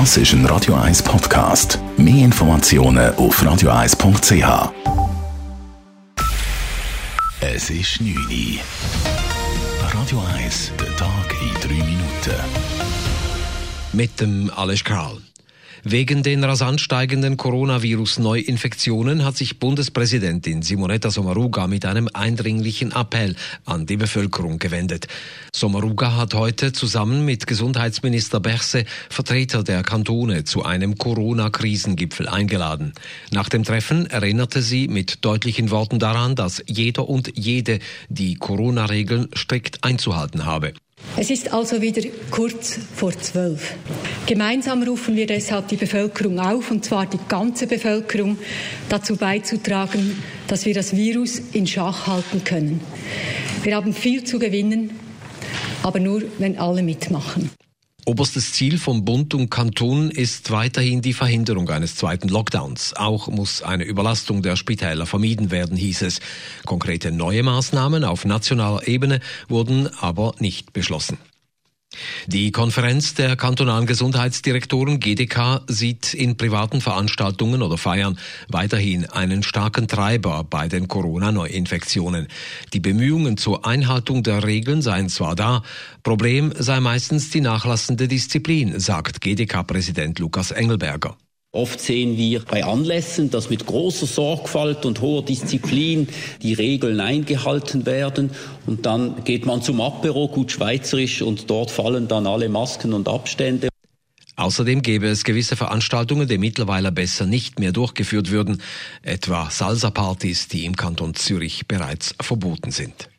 Das ist ein Radio 1 Podcast. Mehr Informationen auf radio1.ch. Es ist 9 Uhr. Radio 1, der Tag in 3 Minuten. Mit dem Alles Kral. Wegen den rasant steigenden Coronavirus-Neuinfektionen hat sich Bundespräsidentin Simonetta Sommaruga mit einem eindringlichen Appell an die Bevölkerung gewendet. Sommaruga hat heute zusammen mit Gesundheitsminister Berse Vertreter der Kantone zu einem Corona-Krisengipfel eingeladen. Nach dem Treffen erinnerte sie mit deutlichen Worten daran, dass jeder und jede die Corona-Regeln strikt einzuhalten habe. Es ist also wieder kurz vor zwölf. Gemeinsam rufen wir deshalb die Bevölkerung auf, und zwar die ganze Bevölkerung, dazu beizutragen, dass wir das Virus in Schach halten können. Wir haben viel zu gewinnen, aber nur, wenn alle mitmachen. Oberstes Ziel von Bund und Kanton ist weiterhin die Verhinderung eines zweiten Lockdowns. Auch muss eine Überlastung der Spitäler vermieden werden, hieß es. Konkrete neue Maßnahmen auf nationaler Ebene wurden aber nicht beschlossen. Die Konferenz der kantonalen Gesundheitsdirektoren GDK sieht in privaten Veranstaltungen oder Feiern weiterhin einen starken Treiber bei den Corona-Neuinfektionen. Die Bemühungen zur Einhaltung der Regeln seien zwar da, Problem sei meistens die nachlassende Disziplin, sagt GDK-Präsident Lukas Engelberger. Oft sehen wir bei Anlässen, dass mit großer Sorgfalt und hoher Disziplin die Regeln eingehalten werden und dann geht man zum Apero, gut schweizerisch, und dort fallen dann alle Masken und Abstände. Außerdem gäbe es gewisse Veranstaltungen, die mittlerweile besser nicht mehr durchgeführt würden, etwa Salsa-Partys, die im Kanton Zürich bereits verboten sind.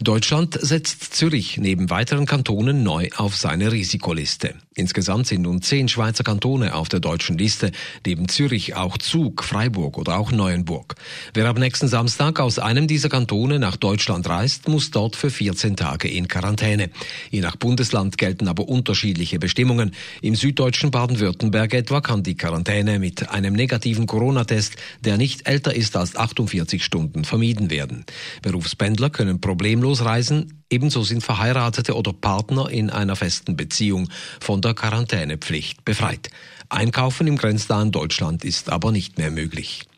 Deutschland setzt Zürich neben weiteren Kantonen neu auf seine Risikoliste. Insgesamt sind nun zehn Schweizer Kantone auf der deutschen Liste, neben Zürich auch Zug, Freiburg oder auch Neuenburg. Wer ab nächsten Samstag aus einem dieser Kantone nach Deutschland reist, muss dort für 14 Tage in Quarantäne. Je nach Bundesland gelten aber unterschiedliche Bestimmungen. Im süddeutschen Baden-Württemberg etwa kann die Quarantäne mit einem negativen Corona-Test, der nicht älter ist als 48 Stunden, vermieden werden. Berufspendler können problemlos reisen, ebenso sind Verheiratete oder Partner in einer festen Beziehung von der Quarantänepflicht befreit. Einkaufen im grenznahen Deutschland ist aber nicht mehr möglich.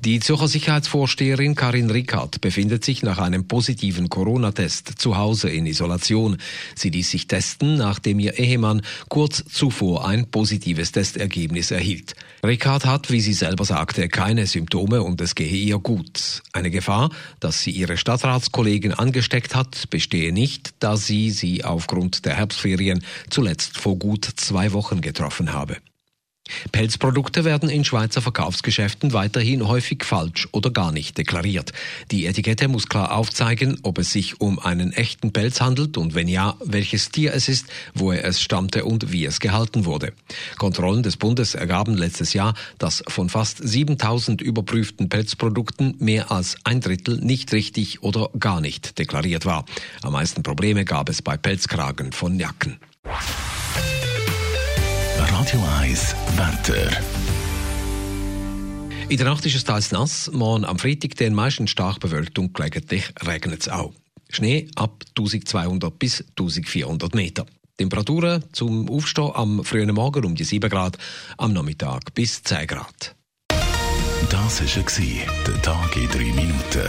Die Zürcher Sicherheitsvorsteherin Karin Rickard befindet sich nach einem positiven Corona-Test zu Hause in Isolation. Sie ließ sich testen, nachdem ihr Ehemann kurz zuvor ein positives Testergebnis erhielt. Rickard hat, wie sie selber sagte, keine Symptome und es gehe ihr gut. Eine Gefahr, dass sie ihre Stadtratskollegen angesteckt hat, bestehe nicht, da sie sie aufgrund der Herbstferien zuletzt vor gut zwei Wochen getroffen habe. Pelzprodukte werden in Schweizer Verkaufsgeschäften weiterhin häufig falsch oder gar nicht deklariert. Die Etikette muss klar aufzeigen, ob es sich um einen echten Pelz handelt und wenn ja, welches Tier es ist, woher es stammte und wie es gehalten wurde. Kontrollen des Bundes ergaben letztes Jahr, dass von fast 7000 überprüften Pelzprodukten mehr als ein Drittel nicht richtig oder gar nicht deklariert war. Am meisten Probleme gab es bei Pelzkragen von Jacken. Radio 1 Wetter. In der Nacht ist es teils nass, morgen am Freitag den meisten stark bewölkt und gelegentlich regnet es auch. Schnee ab 1200 bis 1400 Meter. Temperaturen zum Aufstehen am frühen Morgen um die 7 Grad, am Nachmittag bis 10 Grad. Das war der Tag in 3 Minuten.